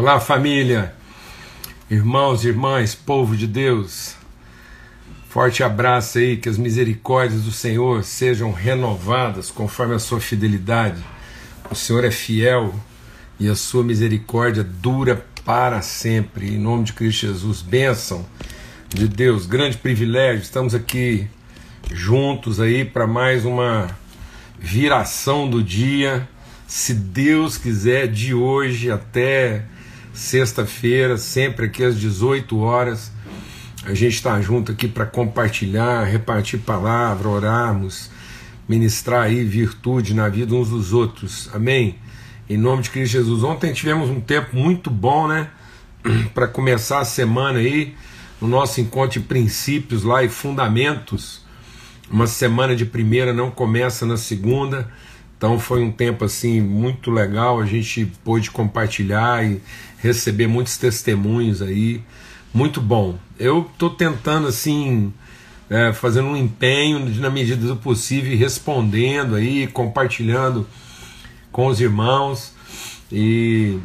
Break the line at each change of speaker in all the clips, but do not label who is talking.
Olá, família, irmãos e irmãs, povo de Deus. Forte abraço aí, que as misericórdias do Senhor sejam renovadas conforme a sua fidelidade. O Senhor é fiel e a sua misericórdia dura para sempre. Em nome de Cristo Jesus, bênção de Deus, grande privilégio. Estamos aqui juntos aí para mais uma viração do dia. Se Deus quiser, de hoje até sexta-feira, sempre aqui às 18 horas. A gente está junto aqui para compartilhar, repartir palavra, orarmos, ministrar aí virtude na vida uns dos outros. Amém? Em nome de Cristo Jesus. Ontem tivemos um tempo muito bom, né? para começar a semana aí, no nosso encontro de princípios lá e fundamentos. Uma semana de primeira não começa na segunda. Então foi um tempo assim muito legal, a gente pôde compartilhar e receber muitos testemunhos aí, muito bom. Eu estou tentando assim, é, fazendo um empenho na medida do possível, respondendo aí, compartilhando com os irmãos e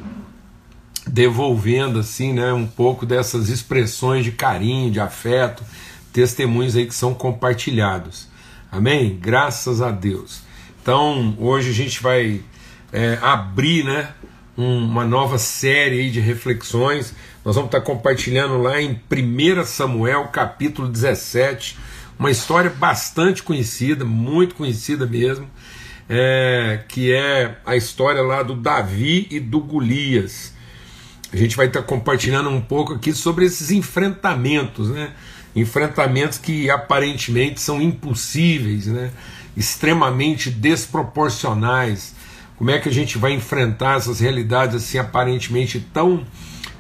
devolvendo assim, né, um pouco dessas expressões de carinho, de afeto, testemunhos aí que são compartilhados. Amém? Graças a Deus. Então, hoje a gente vai é, abrir, né, uma nova série de reflexões. Nós vamos estar compartilhando lá em 1 Samuel, capítulo 17, uma história bastante conhecida, muito conhecida mesmo, é, que é a história lá do Davi e do Golias. A gente vai estar compartilhando um pouco aqui sobre esses enfrentamentos, né? Enfrentamentos que aparentemente são impossíveis, né? extremamente desproporcionais como é que a gente vai enfrentar essas realidades assim aparentemente tão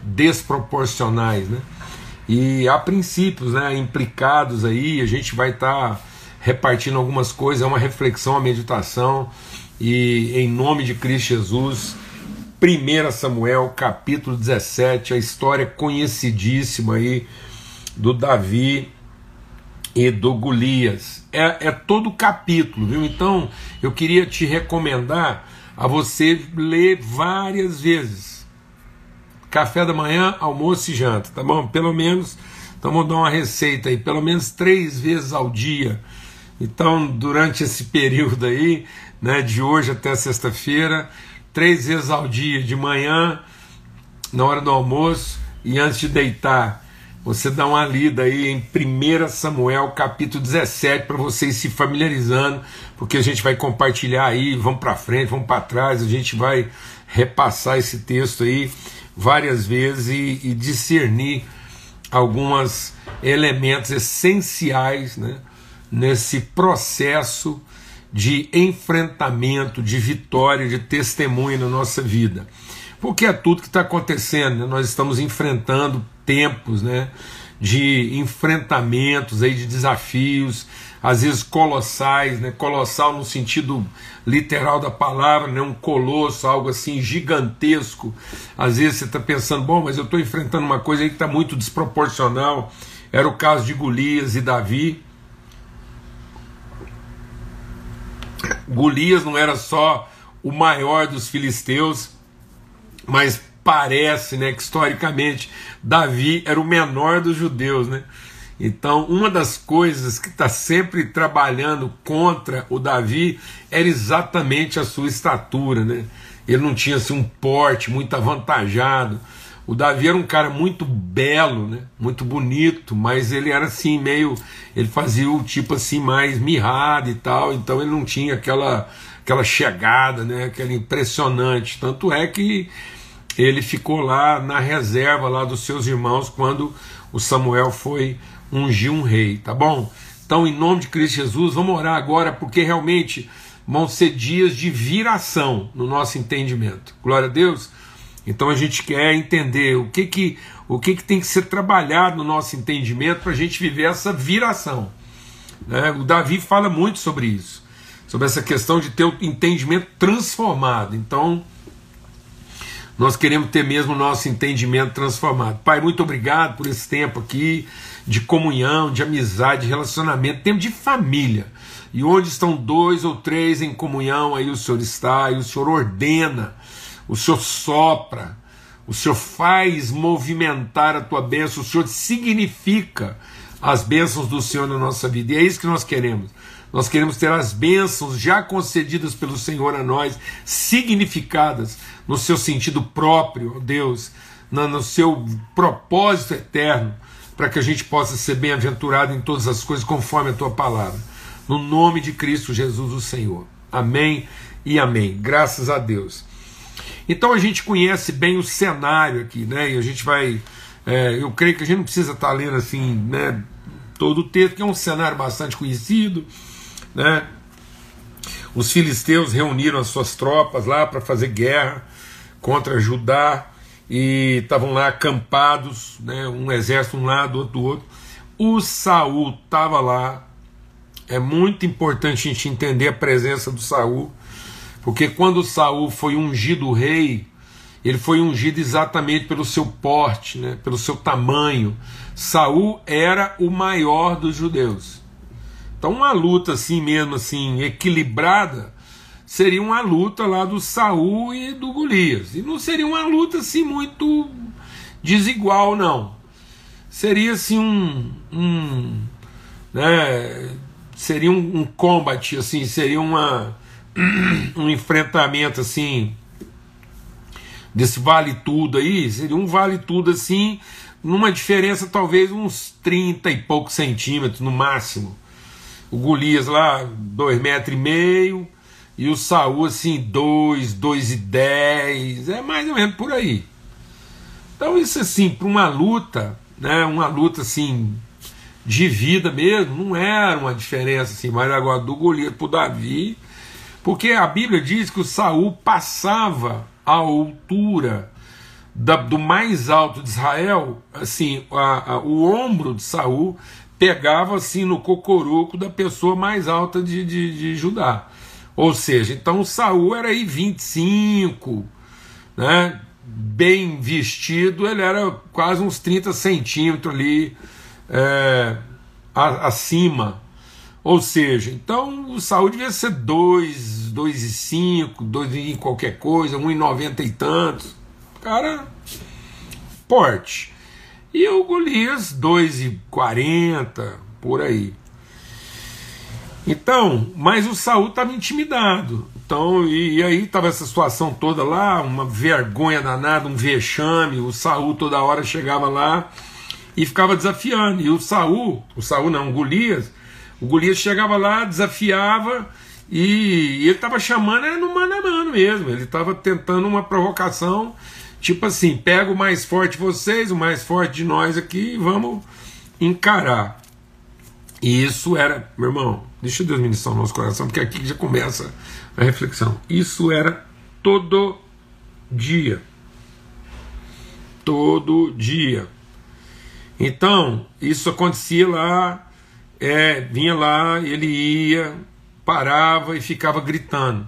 desproporcionais, né? E há princípios, né, implicados aí, a gente vai estar tá repartindo algumas coisas, é uma reflexão, uma meditação, e em nome de Cristo Jesus, 1 Samuel, capítulo 17, a história conhecidíssima aí do Davi e do Golias. É, é todo o capítulo, viu? Então, eu queria te recomendar a você ler várias vezes. Café da manhã, almoço e janta, tá bom? Pelo menos, então vou dar uma receita aí, pelo menos três vezes ao dia. Então, durante esse período aí, né, de hoje até sexta-feira, três vezes ao dia, de manhã, na hora do almoço e antes de deitar você dá uma lida aí em 1 Samuel capítulo 17 para vocês se familiarizando, porque a gente vai compartilhar aí, vamos para frente, vamos para trás, a gente vai repassar esse texto aí várias vezes e, e discernir alguns elementos essenciais né, nesse processo de enfrentamento, de vitória, de testemunho na nossa vida. Porque é tudo que está acontecendo, né? nós estamos enfrentando tempos né, de enfrentamentos, aí, de desafios, às vezes colossais, né, colossal no sentido literal da palavra, né, um colosso, algo assim gigantesco. Às vezes você está pensando, bom, mas eu estou enfrentando uma coisa aí que está muito desproporcional. Era o caso de Golias e Davi. Golias não era só o maior dos filisteus, mas parece né, que historicamente Davi era o menor dos judeus. Né? Então, uma das coisas que está sempre trabalhando contra o Davi era exatamente a sua estatura. Né? Ele não tinha assim, um porte muito avantajado. O Davi era um cara muito belo, né? muito bonito, mas ele era assim, meio. Ele fazia o tipo assim, mais mirrado e tal, então ele não tinha aquela, aquela chegada, né? aquela impressionante. Tanto é que ele ficou lá na reserva lá dos seus irmãos quando o Samuel foi ungir um rei, tá bom? Então, em nome de Cristo Jesus, vamos orar agora, porque realmente vão ser dias de viração no nosso entendimento. Glória a Deus. Então a gente quer entender o que que, o que, que tem que ser trabalhado no nosso entendimento para a gente viver essa viração. Né? O Davi fala muito sobre isso, sobre essa questão de ter o entendimento transformado. Então, nós queremos ter mesmo o nosso entendimento transformado. Pai, muito obrigado por esse tempo aqui de comunhão, de amizade, de relacionamento, tempo de família. E onde estão dois ou três em comunhão, aí o Senhor está, e o Senhor ordena, o Senhor sopra, O Senhor faz movimentar a tua bênção, o Senhor significa as bênçãos do Senhor na nossa vida. E é isso que nós queremos. Nós queremos ter as bênçãos já concedidas pelo Senhor a nós, significadas no seu sentido próprio, Deus, no seu propósito eterno, para que a gente possa ser bem-aventurado em todas as coisas, conforme a tua palavra. No nome de Cristo Jesus, o Senhor. Amém e amém. Graças a Deus. Então a gente conhece bem o cenário aqui, né? E a gente vai. É, eu creio que a gente não precisa estar lendo assim, né? Todo o texto, que é um cenário bastante conhecido, né? Os filisteus reuniram as suas tropas lá para fazer guerra contra Judá e estavam lá acampados, né? Um exército um lado, outro do outro. O Saul estava lá. É muito importante a gente entender a presença do Saul porque quando Saul foi ungido rei, ele foi ungido exatamente pelo seu porte, né, pelo seu tamanho. Saul era o maior dos judeus. Então uma luta assim mesmo assim equilibrada seria uma luta lá do Saul e do Golias. E não seria uma luta assim muito desigual não. Seria assim um, um né, seria um, um combate assim, seria uma um enfrentamento assim desse vale tudo aí, seria um vale tudo assim, numa diferença talvez uns 30 e poucos centímetros no máximo. O Golias lá, dois metros e meio, e o Saul assim, dois, dois e dez, é mais ou menos por aí. Então isso assim, para uma luta, né, uma luta assim de vida mesmo, não era uma diferença assim, mas agora do Golias para o Davi, porque a Bíblia diz que o Saul passava a altura da, do mais alto de Israel, assim, a, a, o ombro de Saul pegava assim no cocoruco da pessoa mais alta de, de, de Judá. Ou seja, então Saul era aí 25, né? bem vestido, ele era quase uns 30 centímetros ali é, acima ou seja, então o Saúl devia ser 2, 2 e 5, 2 e qualquer coisa, 1 e 90 e tantos. Cara, porte. E o Golias, 2 e 40, por aí. Então, mas o Saul estava intimidado. Então, e, e aí estava essa situação toda lá, uma vergonha danada, um vexame. O Saul toda hora chegava lá e ficava desafiando. E o Saul, o Saul não, o Golias, o Golias chegava lá, desafiava e, e ele estava chamando era no mano a mano mesmo. Ele estava tentando uma provocação, tipo assim: pega o mais forte de vocês, o mais forte de nós aqui e vamos encarar. E isso era, meu irmão, deixa Deus ministrar o nosso coração, porque aqui já começa a reflexão. Isso era todo dia. Todo dia. Então, isso acontecia lá é, vinha lá, ele ia, parava e ficava gritando.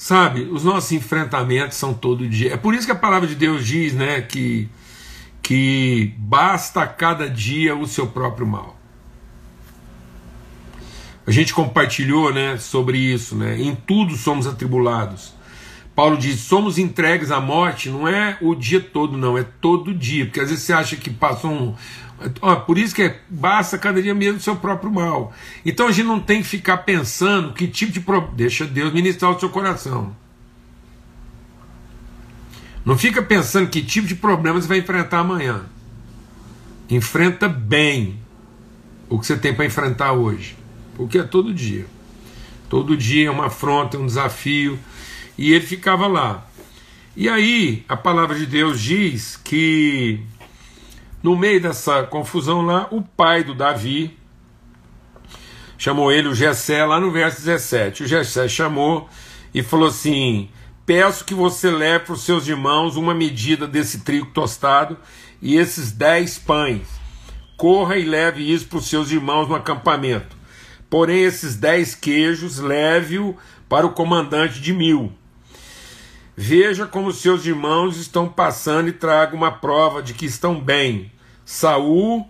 Sabe, os nossos enfrentamentos são todo dia. É por isso que a palavra de Deus diz, né, que que basta cada dia o seu próprio mal. A gente compartilhou, né, sobre isso, né? Em tudo somos atribulados. Paulo diz: somos entregues à morte, não é o dia todo, não, é todo dia. Porque às vezes você acha que passou um, por isso que é, basta cada dia mesmo o seu próprio mal. Então a gente não tem que ficar pensando que tipo de problema. Deixa Deus ministrar o seu coração. Não fica pensando que tipo de problema você vai enfrentar amanhã. Enfrenta bem o que você tem para enfrentar hoje. Porque é todo dia. Todo dia é uma afronta, é um desafio. E ele ficava lá. E aí, a palavra de Deus diz que no meio dessa confusão lá, o pai do Davi chamou ele, o Gessé, lá no verso 17. O Gessé chamou e falou assim: Peço que você leve para os seus irmãos uma medida desse trigo tostado e esses dez pães. Corra e leve isso para os seus irmãos no acampamento. Porém, esses dez queijos, leve-o para o comandante de mil. Veja como seus irmãos estão passando e traga uma prova de que estão bem. Saul,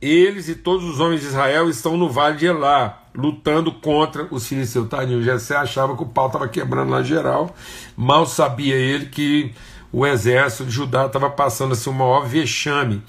eles e todos os homens de Israel estão no vale de Elá, lutando contra os filisteus. Tadinho, Jessé achava que o pau estava quebrando lá geral. Mal sabia ele que o exército de Judá estava passando assim, um maior vexame.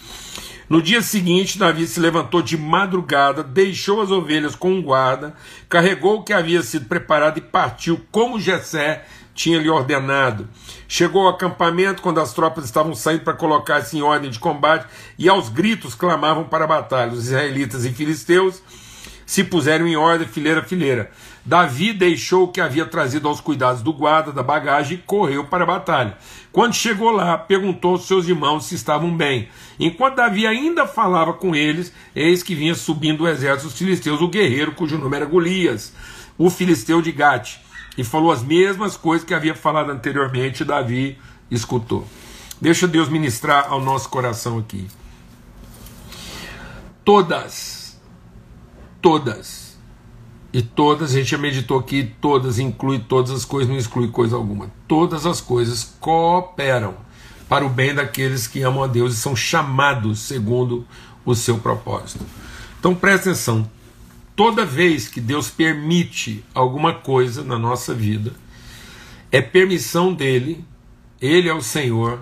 No dia seguinte, Davi se levantou de madrugada, deixou as ovelhas com um guarda, carregou o que havia sido preparado e partiu como Jessé tinha lhe ordenado. Chegou ao acampamento quando as tropas estavam saindo para colocar-se em ordem de combate e aos gritos clamavam para a batalha. Os israelitas e filisteus se puseram em ordem, fileira a fileira. Davi deixou o que havia trazido aos cuidados do guarda da bagagem e correu para a batalha. Quando chegou lá, perguntou aos seus irmãos se estavam bem. Enquanto Davi ainda falava com eles, eis que vinha subindo o exército dos filisteus, o guerreiro cujo nome era Golias, o filisteu de Gate, e falou as mesmas coisas que havia falado anteriormente, Davi escutou. Deixa Deus ministrar ao nosso coração aqui. Todas, todas, e todas, a gente já meditou aqui, todas inclui todas as coisas, não exclui coisa alguma. Todas as coisas cooperam para o bem daqueles que amam a Deus e são chamados segundo o seu propósito. Então presta atenção, toda vez que Deus permite alguma coisa na nossa vida, é permissão dele, ele é o Senhor,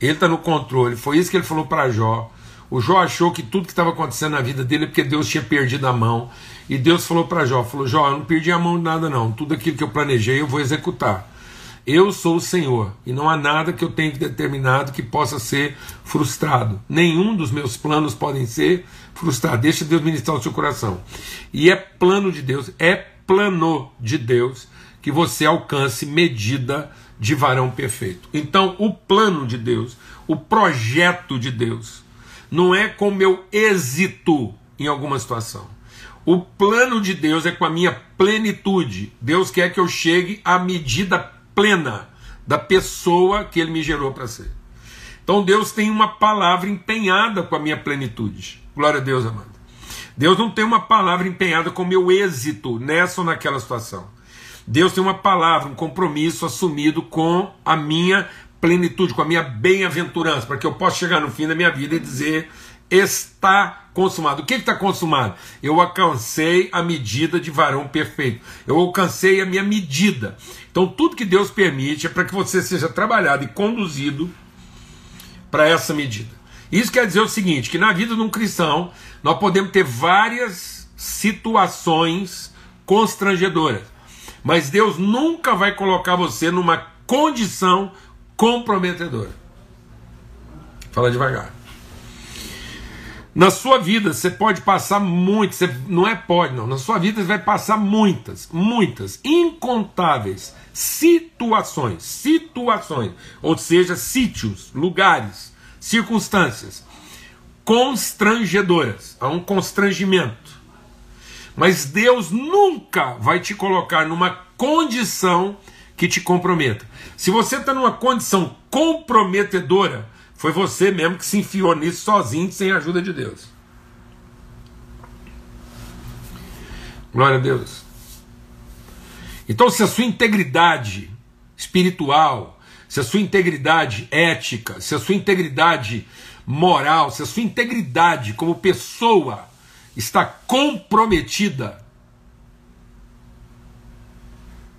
ele está no controle. Foi isso que ele falou para Jó. O Jó achou que tudo que estava acontecendo na vida dele é porque Deus tinha perdido a mão. E Deus falou para Jó: falou, Jó, eu não perdi a mão de nada, não. Tudo aquilo que eu planejei eu vou executar. Eu sou o Senhor e não há nada que eu tenha determinado que possa ser frustrado. Nenhum dos meus planos podem ser frustrados. Deixa Deus ministrar o seu coração. E é plano de Deus, é plano de Deus que você alcance medida de varão perfeito. Então, o plano de Deus, o projeto de Deus, não é com meu êxito em alguma situação. O plano de Deus é com a minha plenitude. Deus quer que eu chegue à medida plena da pessoa que ele me gerou para ser. Então Deus tem uma palavra empenhada com a minha plenitude. Glória a Deus, amado. Deus não tem uma palavra empenhada com o meu êxito nessa ou naquela situação. Deus tem uma palavra, um compromisso assumido com a minha plenitude, com a minha bem-aventurança, para que eu possa chegar no fim da minha vida e dizer: está consumado. O que está consumado? Eu alcancei a medida de varão perfeito. Eu alcancei a minha medida. Então, tudo que Deus permite é para que você seja trabalhado e conduzido para essa medida. Isso quer dizer o seguinte: que na vida de um cristão, nós podemos ter várias situações constrangedoras, mas Deus nunca vai colocar você numa condição comprometedora. Fala devagar. Na sua vida você pode passar muitas, você, não é pode não, na sua vida você vai passar muitas, muitas, incontáveis situações, situações, ou seja, sítios, lugares, circunstâncias constrangedoras, há um constrangimento. Mas Deus nunca vai te colocar numa condição que te comprometa. Se você está numa condição comprometedora, foi você mesmo que se enfiou nisso sozinho, sem a ajuda de Deus. Glória a Deus. Então, se a sua integridade espiritual, se a sua integridade ética, se a sua integridade moral, se a sua integridade como pessoa está comprometida,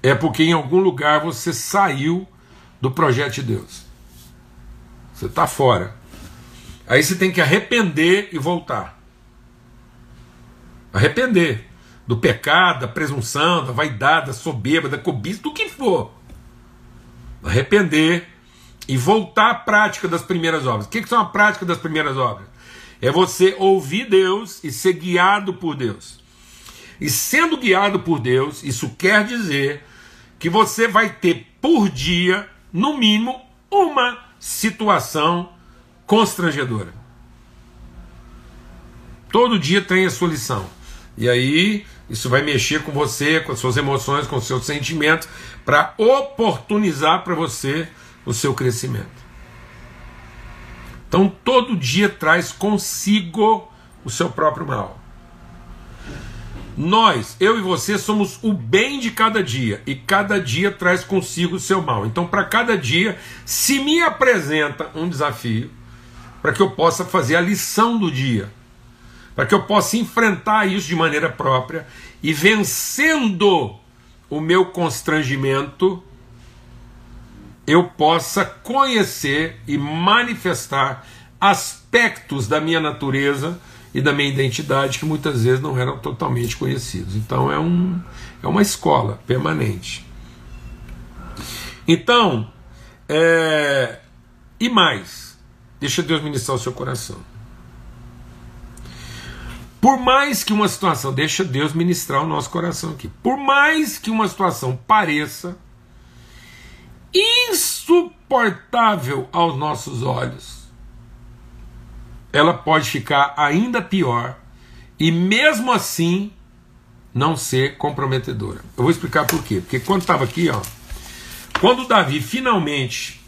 é porque em algum lugar você saiu do projeto de Deus. Você está fora. Aí você tem que arrepender e voltar. Arrepender do pecado, da presunção, da vaidade, da soberba, da cobiça, do que for. Arrepender e voltar à prática das primeiras obras. O que, que são a prática das primeiras obras? É você ouvir Deus e ser guiado por Deus. E sendo guiado por Deus, isso quer dizer que você vai ter por dia, no mínimo, uma situação constrangedora. Todo dia tem a sua lição. E aí, isso vai mexer com você, com as suas emoções, com os seus sentimentos, para oportunizar para você o seu crescimento. Então, todo dia traz consigo o seu próprio mal. Nós, eu e você, somos o bem de cada dia e cada dia traz consigo o seu mal. Então, para cada dia, se me apresenta um desafio, para que eu possa fazer a lição do dia, para que eu possa enfrentar isso de maneira própria e vencendo o meu constrangimento, eu possa conhecer e manifestar aspectos da minha natureza e da minha identidade que muitas vezes não eram totalmente conhecidos. Então é, um, é uma escola permanente. Então, é, e mais, deixa Deus ministrar o seu coração. Por mais que uma situação, deixa Deus ministrar o nosso coração aqui. Por mais que uma situação pareça insuportável aos nossos olhos, ela pode ficar ainda pior e mesmo assim não ser comprometedora. Eu vou explicar por quê. Porque quando estava aqui, ó, quando Davi finalmente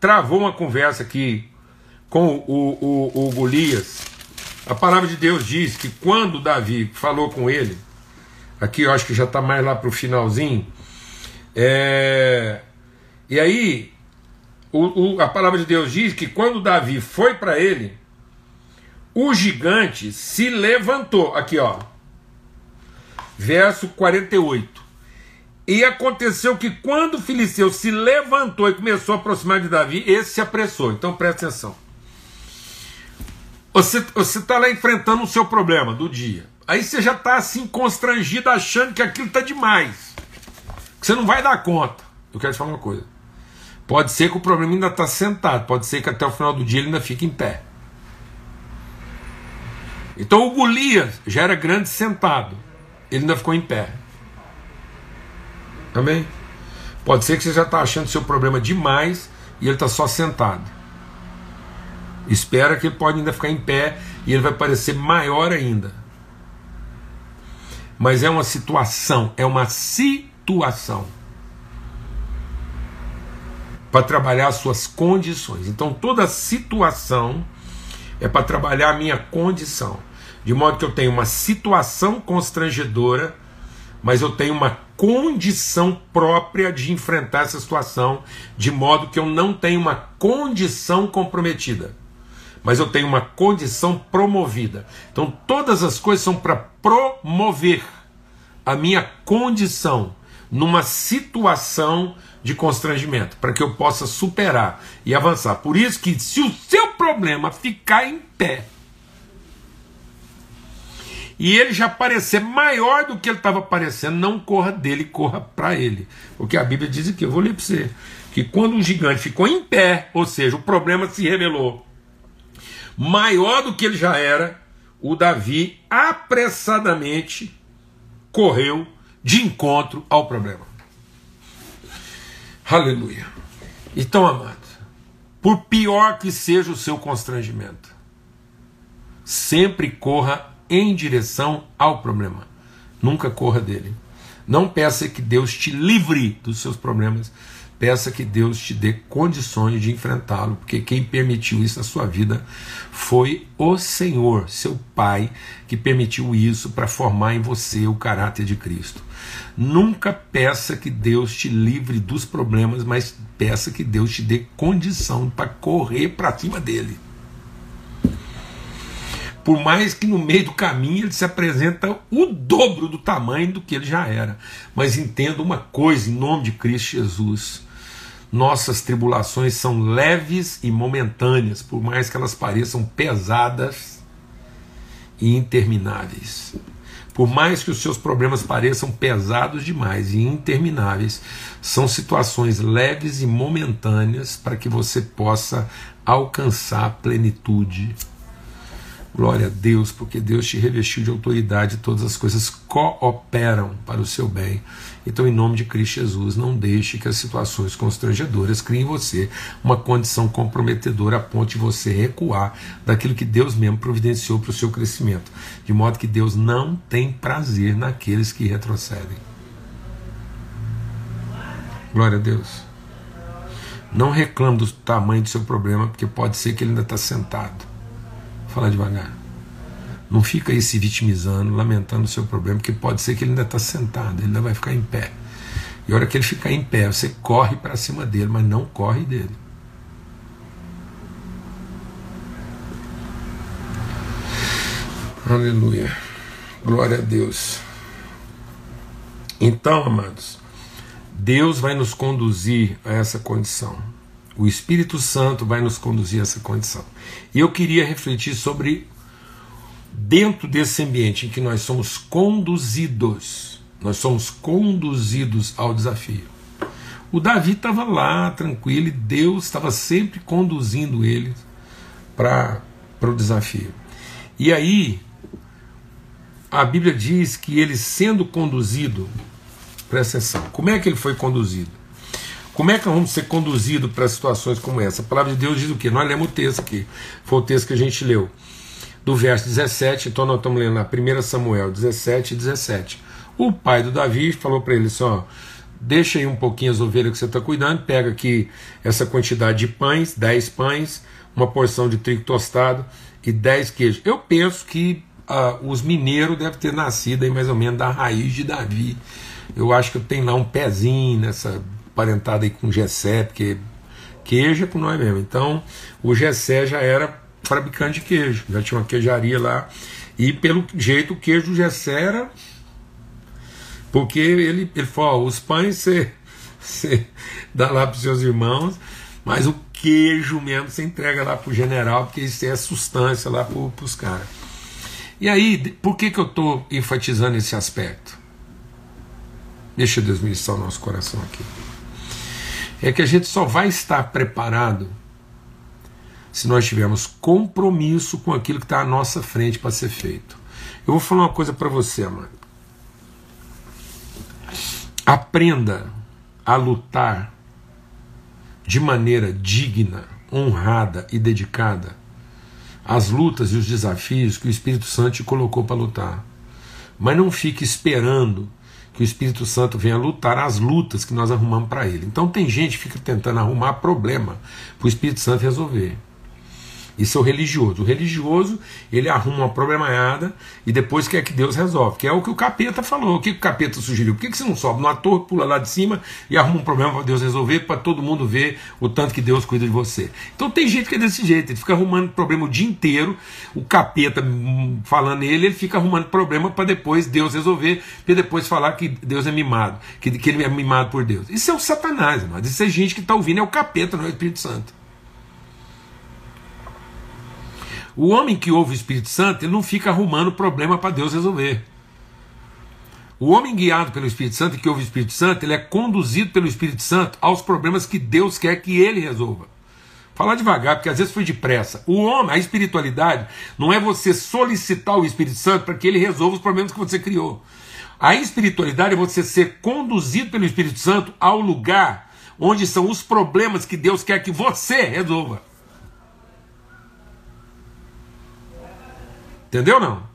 travou uma conversa aqui com o, o, o Golias, a palavra de Deus diz que quando Davi falou com ele, aqui eu acho que já está mais lá para o finalzinho, é, e aí o, o, a palavra de Deus diz que quando Davi foi para ele, o gigante se levantou. Aqui, ó. Verso 48. E aconteceu que quando o filisteu se levantou e começou a aproximar de Davi, esse se apressou. Então presta atenção. Você está lá enfrentando o seu problema do dia. Aí você já está assim constrangido, achando que aquilo está demais. Que você não vai dar conta. Eu quero te falar uma coisa. Pode ser que o problema ainda está sentado, pode ser que até o final do dia ele ainda fique em pé. Então o Golias já era grande sentado, ele ainda ficou em pé. Amém? Pode ser que você já está achando seu problema demais e ele está só sentado. Espera que ele pode ainda ficar em pé e ele vai parecer maior ainda. Mas é uma situação, é uma situação para trabalhar as suas condições. Então toda situação é para trabalhar a minha condição de modo que eu tenho uma situação constrangedora, mas eu tenho uma condição própria de enfrentar essa situação, de modo que eu não tenho uma condição comprometida, mas eu tenho uma condição promovida. Então todas as coisas são para promover a minha condição numa situação de constrangimento, para que eu possa superar e avançar. Por isso que se o seu problema ficar em pé, e ele já parecer maior do que ele estava parecendo, não corra dele, corra para ele. Porque a Bíblia diz aqui, eu vou ler para você, que quando um gigante ficou em pé, ou seja, o problema se revelou maior do que ele já era, o Davi apressadamente correu de encontro ao problema. Aleluia. Então, amado, por pior que seja o seu constrangimento, sempre corra em direção ao problema. Nunca corra dele. Não peça que Deus te livre dos seus problemas. Peça que Deus te dê condições de enfrentá-lo, porque quem permitiu isso na sua vida foi o Senhor, seu Pai, que permitiu isso para formar em você o caráter de Cristo. Nunca peça que Deus te livre dos problemas, mas peça que Deus te dê condição para correr para cima dele. Por mais que no meio do caminho ele se apresenta o dobro do tamanho do que ele já era. Mas entenda uma coisa, em nome de Cristo Jesus. Nossas tribulações são leves e momentâneas, por mais que elas pareçam pesadas e intermináveis. Por mais que os seus problemas pareçam pesados demais e intermináveis, são situações leves e momentâneas para que você possa alcançar a plenitude Glória a Deus, porque Deus te revestiu de autoridade, todas as coisas cooperam para o seu bem. Então, em nome de Cristo Jesus, não deixe que as situações constrangedoras criem em você uma condição comprometedora a ponto de você recuar daquilo que Deus mesmo providenciou para o seu crescimento. De modo que Deus não tem prazer naqueles que retrocedem. Glória a Deus. Não reclame do tamanho do seu problema, porque pode ser que ele ainda está sentado. Fala devagar. Não fica aí se vitimizando, lamentando o seu problema, porque pode ser que ele ainda está sentado, ele ainda vai ficar em pé. E a hora que ele ficar em pé, você corre para cima dele, mas não corre dele. Aleluia. Glória a Deus. Então, amados, Deus vai nos conduzir a essa condição. O Espírito Santo vai nos conduzir a essa condição. E eu queria refletir sobre dentro desse ambiente em que nós somos conduzidos, nós somos conduzidos ao desafio. O Davi estava lá, tranquilo, e Deus estava sempre conduzindo ele para o desafio. E aí, a Bíblia diz que ele sendo conduzido, presta atenção, como é que ele foi conduzido? Como é que vamos ser conduzidos para situações como essa? A palavra de Deus diz o quê? Nós lemos o texto aqui, foi o texto que a gente leu, do verso 17, então nós estamos lendo lá, 1 Samuel 17 e 17. O pai do Davi falou para ele assim: ó, deixa aí um pouquinho as ovelhas que você está cuidando, pega aqui essa quantidade de pães, 10 pães, uma porção de trigo tostado e 10 queijos. Eu penso que uh, os mineiros devem ter nascido aí mais ou menos da raiz de Davi. Eu acho que tem lá um pezinho nessa parentada aí com Gessé, porque queijo é com nós mesmo. Então, o Gessé já era fabricante de queijo, já tinha uma queijaria lá. E pelo jeito o queijo do Gessé era porque ele, ele falou: os pães você, você dá lá para os seus irmãos, mas o queijo mesmo você entrega lá para o general, porque isso é substância lá para os caras. E aí, por que, que eu estou enfatizando esse aspecto? Deixa Deus ministrar o nosso coração aqui. É que a gente só vai estar preparado se nós tivermos compromisso com aquilo que está à nossa frente para ser feito. Eu vou falar uma coisa para você, amado. Aprenda a lutar de maneira digna, honrada e dedicada as lutas e os desafios que o Espírito Santo te colocou para lutar. Mas não fique esperando que o Espírito Santo venha lutar as lutas que nós arrumamos para ele. Então tem gente que fica tentando arrumar problema para o Espírito Santo resolver. Isso é o religioso. O religioso, ele arruma uma problemaiada e depois quer que Deus resolve, que é o que o capeta falou. O que o capeta sugeriu? Por que, você não sobe numa torre, pula lá de cima e arruma um problema para Deus resolver, para todo mundo ver o tanto que Deus cuida de você? Então tem gente que é desse jeito, ele fica arrumando problema o dia inteiro, o capeta hum, falando nele, ele fica arrumando problema para depois Deus resolver, para depois falar que Deus é mimado, que, que ele é mimado por Deus. Isso é o Satanás, mas isso é gente que está ouvindo, é o capeta, não é o Espírito Santo. O homem que ouve o Espírito Santo, ele não fica arrumando problema para Deus resolver. O homem guiado pelo Espírito Santo e que ouve o Espírito Santo, ele é conduzido pelo Espírito Santo aos problemas que Deus quer que ele resolva. Falar devagar, porque às vezes foi depressa. O homem, a espiritualidade, não é você solicitar o Espírito Santo para que ele resolva os problemas que você criou. A espiritualidade é você ser conduzido pelo Espírito Santo ao lugar onde são os problemas que Deus quer que você resolva. Entendeu não?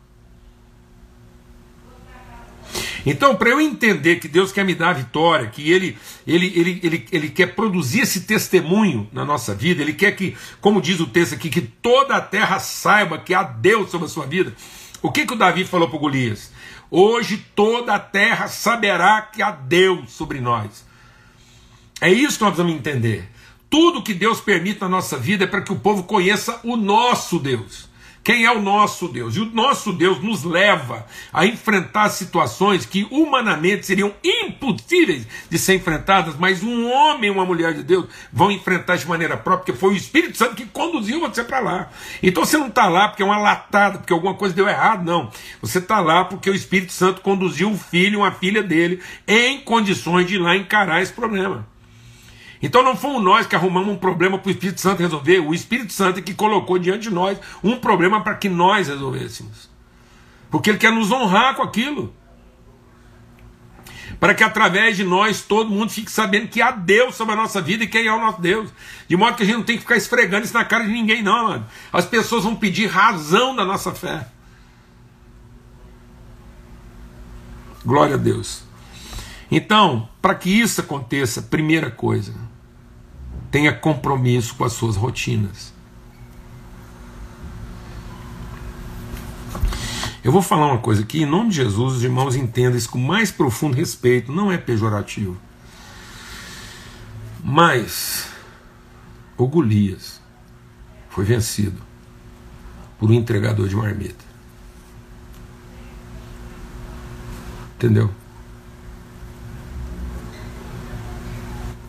Então, para eu entender que Deus quer me dar a vitória, que ele, ele, ele, ele, ele quer produzir esse testemunho na nossa vida, Ele quer que, como diz o texto aqui, que toda a terra saiba que há Deus sobre a sua vida. O que, que o Davi falou para Golias? Hoje toda a terra saberá que há Deus sobre nós. É isso que nós vamos entender. Tudo que Deus permite na nossa vida é para que o povo conheça o nosso Deus. Quem é o nosso Deus? E o nosso Deus nos leva a enfrentar situações que humanamente seriam impossíveis de ser enfrentadas, mas um homem e uma mulher de Deus vão enfrentar de maneira própria, porque foi o Espírito Santo que conduziu você para lá. Então você não está lá porque é uma latada, porque alguma coisa deu errado, não. Você está lá porque o Espírito Santo conduziu um filho, uma filha dele, em condições de ir lá encarar esse problema. Então não fomos nós que arrumamos um problema para o Espírito Santo resolver, o Espírito Santo é que colocou diante de nós um problema para que nós resolvêssemos. Porque ele quer nos honrar com aquilo. Para que através de nós todo mundo fique sabendo que há Deus sobre a nossa vida e quem é o nosso Deus. De modo que a gente não tem que ficar esfregando isso na cara de ninguém, não, mano. As pessoas vão pedir razão da nossa fé. Glória a Deus. Então, para que isso aconteça, primeira coisa, tenha compromisso com as suas rotinas. Eu vou falar uma coisa aqui, em nome de Jesus, os irmãos entendam isso com mais profundo respeito, não é pejorativo. Mas o Golias foi vencido por um entregador de marmita.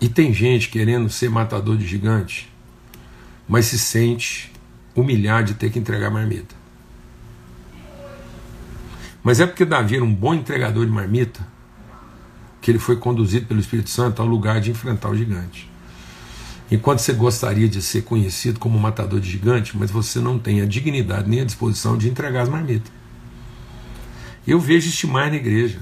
E tem gente querendo ser matador de gigante, mas se sente humilhado de ter que entregar marmita. Mas é porque Davi era um bom entregador de marmita que ele foi conduzido pelo Espírito Santo ao lugar de enfrentar o gigante. Enquanto você gostaria de ser conhecido como matador de gigante, mas você não tem a dignidade nem a disposição de entregar as marmitas. Eu vejo isso mais na igreja.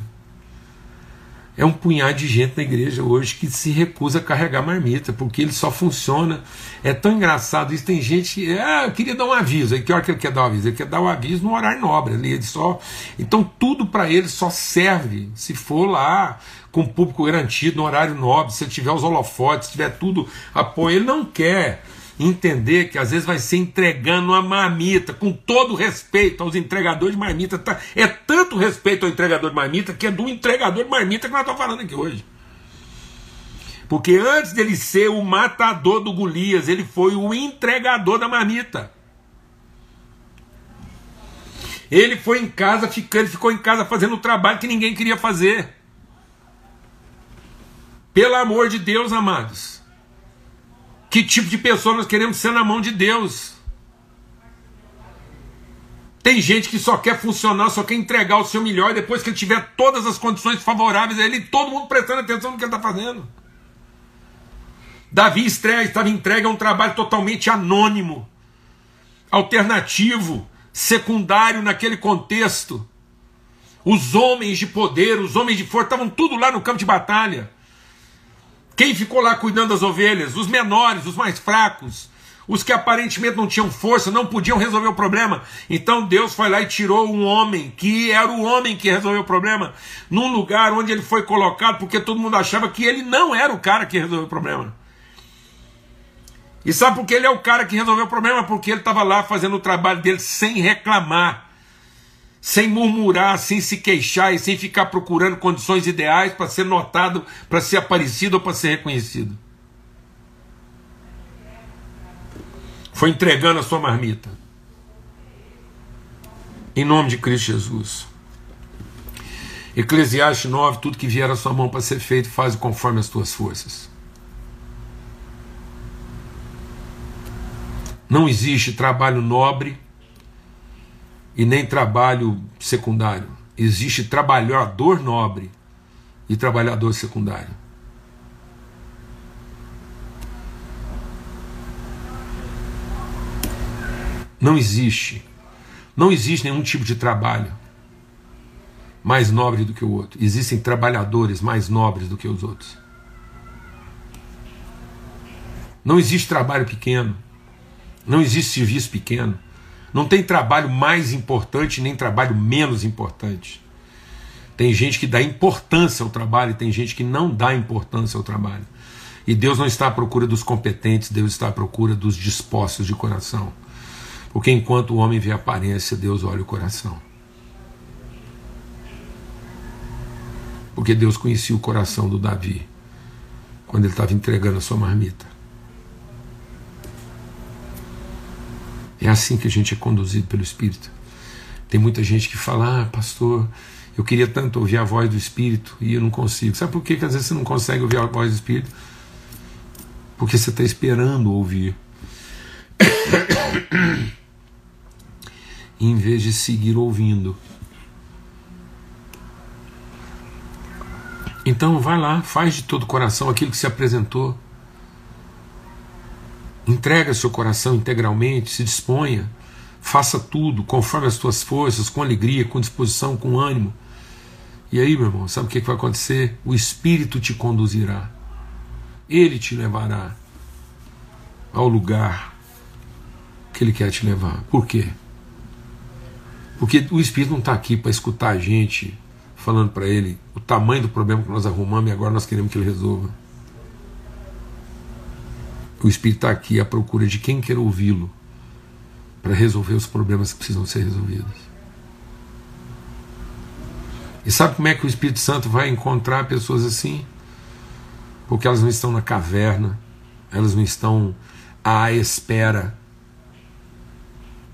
É um punhado de gente na igreja hoje que se recusa a carregar marmita, porque ele só funciona. É tão engraçado isso. Tem gente que. Ah, eu queria dar um aviso. Aí que hora que ele quer dar um aviso? Ele quer dar um aviso no horário nobre. Ele só, então tudo para ele só serve se for lá com público garantido, no horário nobre, se tiver os holofotes, se tiver tudo apoio. Ele não quer entender que às vezes vai ser entregando uma marmita, com todo respeito aos entregadores de marmita. Tá? É tanto respeito ao entregador de marmita que é do entregador de marmita que nós estamos falando aqui hoje. Porque antes dele ser o matador do Golias, ele foi o entregador da marmita. Ele foi em casa ficando, ficou em casa fazendo o trabalho que ninguém queria fazer. Pelo amor de Deus, amados. Que tipo de pessoa nós queremos ser na mão de Deus? Tem gente que só quer funcionar, só quer entregar o seu melhor depois que ele tiver todas as condições favoráveis a ele, todo mundo prestando atenção no que ele está fazendo. Davi estava entregue a um trabalho totalmente anônimo, alternativo, secundário naquele contexto. Os homens de poder, os homens de força, estavam tudo lá no campo de batalha. Quem ficou lá cuidando das ovelhas? Os menores, os mais fracos, os que aparentemente não tinham força, não podiam resolver o problema. Então Deus foi lá e tirou um homem, que era o homem que resolveu o problema, num lugar onde ele foi colocado, porque todo mundo achava que ele não era o cara que resolveu o problema. E sabe por que ele é o cara que resolveu o problema? Porque ele estava lá fazendo o trabalho dele sem reclamar sem murmurar, sem se queixar e sem ficar procurando condições ideais para ser notado, para ser aparecido ou para ser reconhecido. Foi entregando a sua marmita. Em nome de Cristo Jesus. Eclesiastes 9: tudo que vier à sua mão para ser feito, faz conforme as tuas forças. Não existe trabalho nobre e nem trabalho secundário. Existe trabalhador nobre e trabalhador secundário. Não existe. Não existe nenhum tipo de trabalho mais nobre do que o outro. Existem trabalhadores mais nobres do que os outros. Não existe trabalho pequeno. Não existe serviço pequeno. Não tem trabalho mais importante nem trabalho menos importante. Tem gente que dá importância ao trabalho e tem gente que não dá importância ao trabalho. E Deus não está à procura dos competentes, Deus está à procura dos dispostos de coração. Porque enquanto o homem vê a aparência, Deus olha o coração. Porque Deus conhecia o coração do Davi quando ele estava entregando a sua marmita. É assim que a gente é conduzido pelo Espírito. Tem muita gente que fala, ah, pastor, eu queria tanto ouvir a voz do Espírito e eu não consigo. Sabe por que, que às vezes você não consegue ouvir a voz do Espírito? Porque você está esperando ouvir. em vez de seguir ouvindo. Então vai lá, faz de todo o coração aquilo que se apresentou. Entrega seu coração integralmente, se disponha, faça tudo conforme as tuas forças, com alegria, com disposição, com ânimo. E aí, meu irmão, sabe o que vai acontecer? O Espírito te conduzirá, ele te levará ao lugar que ele quer te levar. Por quê? Porque o Espírito não está aqui para escutar a gente falando para ele o tamanho do problema que nós arrumamos e agora nós queremos que ele resolva. O Espírito está aqui à procura de quem quer ouvi-lo para resolver os problemas que precisam ser resolvidos. E sabe como é que o Espírito Santo vai encontrar pessoas assim? Porque elas não estão na caverna, elas não estão à espera.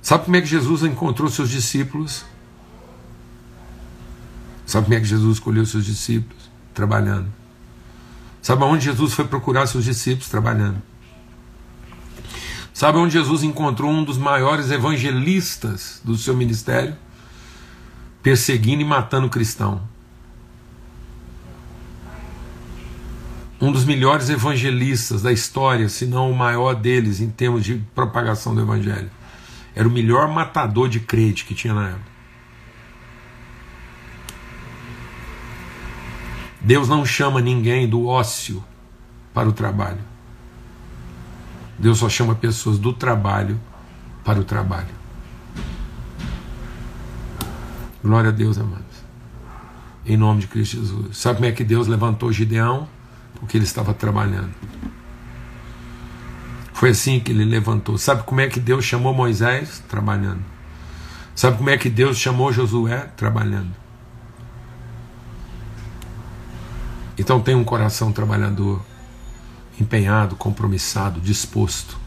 Sabe como é que Jesus encontrou seus discípulos? Sabe como é que Jesus escolheu seus discípulos? Trabalhando. Sabe onde Jesus foi procurar seus discípulos trabalhando? Sabe onde Jesus encontrou um dos maiores evangelistas do seu ministério? Perseguindo e matando cristão. Um dos melhores evangelistas da história, se não o maior deles em termos de propagação do evangelho. Era o melhor matador de crente que tinha na época. Deus não chama ninguém do ócio para o trabalho. Deus só chama pessoas do trabalho para o trabalho. Glória a Deus, amados. Em nome de Cristo Jesus. Sabe como é que Deus levantou Gideão? Porque ele estava trabalhando. Foi assim que ele levantou. Sabe como é que Deus chamou Moisés? Trabalhando. Sabe como é que Deus chamou Josué? Trabalhando. Então tem um coração trabalhador empenhado, compromissado, disposto.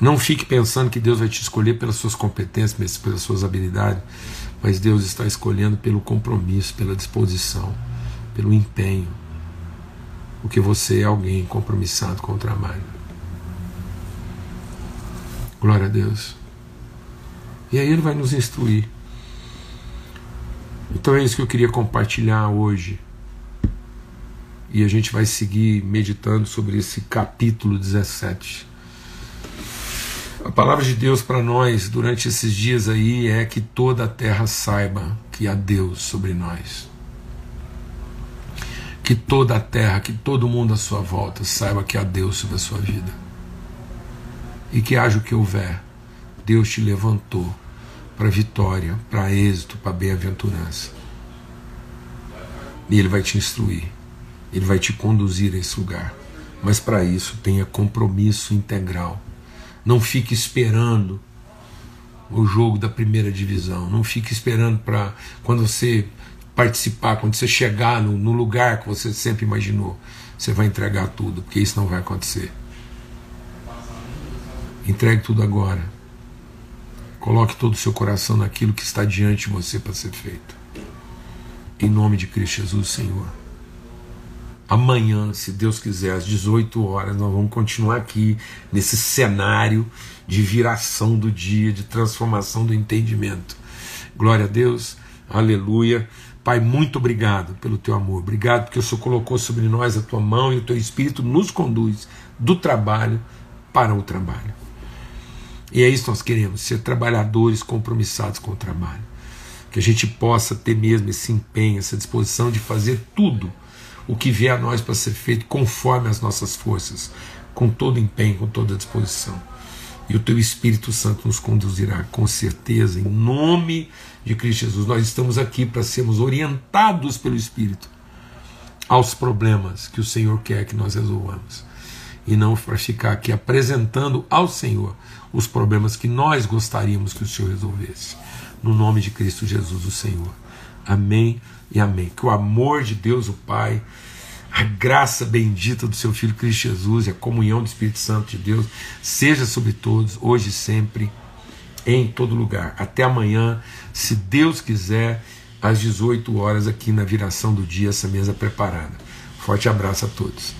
Não fique pensando que Deus vai te escolher pelas suas competências, pelas suas habilidades, mas Deus está escolhendo pelo compromisso, pela disposição, pelo empenho, porque você é alguém compromissado com o trabalho. Glória a Deus. E aí Ele vai nos instruir. Então é isso que eu queria compartilhar hoje e a gente vai seguir meditando sobre esse capítulo 17. A palavra de Deus para nós durante esses dias aí é que toda a terra saiba que há Deus sobre nós. Que toda a terra, que todo mundo à sua volta saiba que há Deus sobre a sua vida. E que haja o que houver, Deus te levantou para vitória, para êxito, para bem-aventurança. E Ele vai te instruir ele vai te conduzir a esse lugar. Mas para isso tenha compromisso integral. Não fique esperando o jogo da primeira divisão. Não fique esperando para quando você participar, quando você chegar no, no, lugar que você sempre imaginou, você vai entregar tudo, porque isso não vai acontecer. Entregue tudo agora. Coloque todo o seu coração naquilo que está diante de você para ser feito. Em nome de Cristo Jesus, Senhor. Amanhã, se Deus quiser, às 18 horas, nós vamos continuar aqui nesse cenário de viração do dia, de transformação do entendimento. Glória a Deus, aleluia. Pai, muito obrigado pelo teu amor. Obrigado porque o Senhor colocou sobre nós a tua mão e o teu espírito nos conduz do trabalho para o trabalho. E é isso que nós queremos, ser trabalhadores compromissados com o trabalho. Que a gente possa ter mesmo esse empenho, essa disposição de fazer tudo o que vier a nós para ser feito conforme as nossas forças, com todo empenho, com toda disposição. E o teu Espírito Santo nos conduzirá com certeza, em nome de Cristo Jesus. Nós estamos aqui para sermos orientados pelo Espírito aos problemas que o Senhor quer que nós resolvamos. E não para ficar aqui apresentando ao Senhor os problemas que nós gostaríamos que o Senhor resolvesse. No nome de Cristo Jesus, o Senhor. Amém e amém. Que o amor de Deus, o Pai, a graça bendita do seu Filho Cristo Jesus e a comunhão do Espírito Santo de Deus seja sobre todos, hoje e sempre, em todo lugar. Até amanhã, se Deus quiser, às 18 horas, aqui na viração do dia, essa mesa preparada. Forte abraço a todos.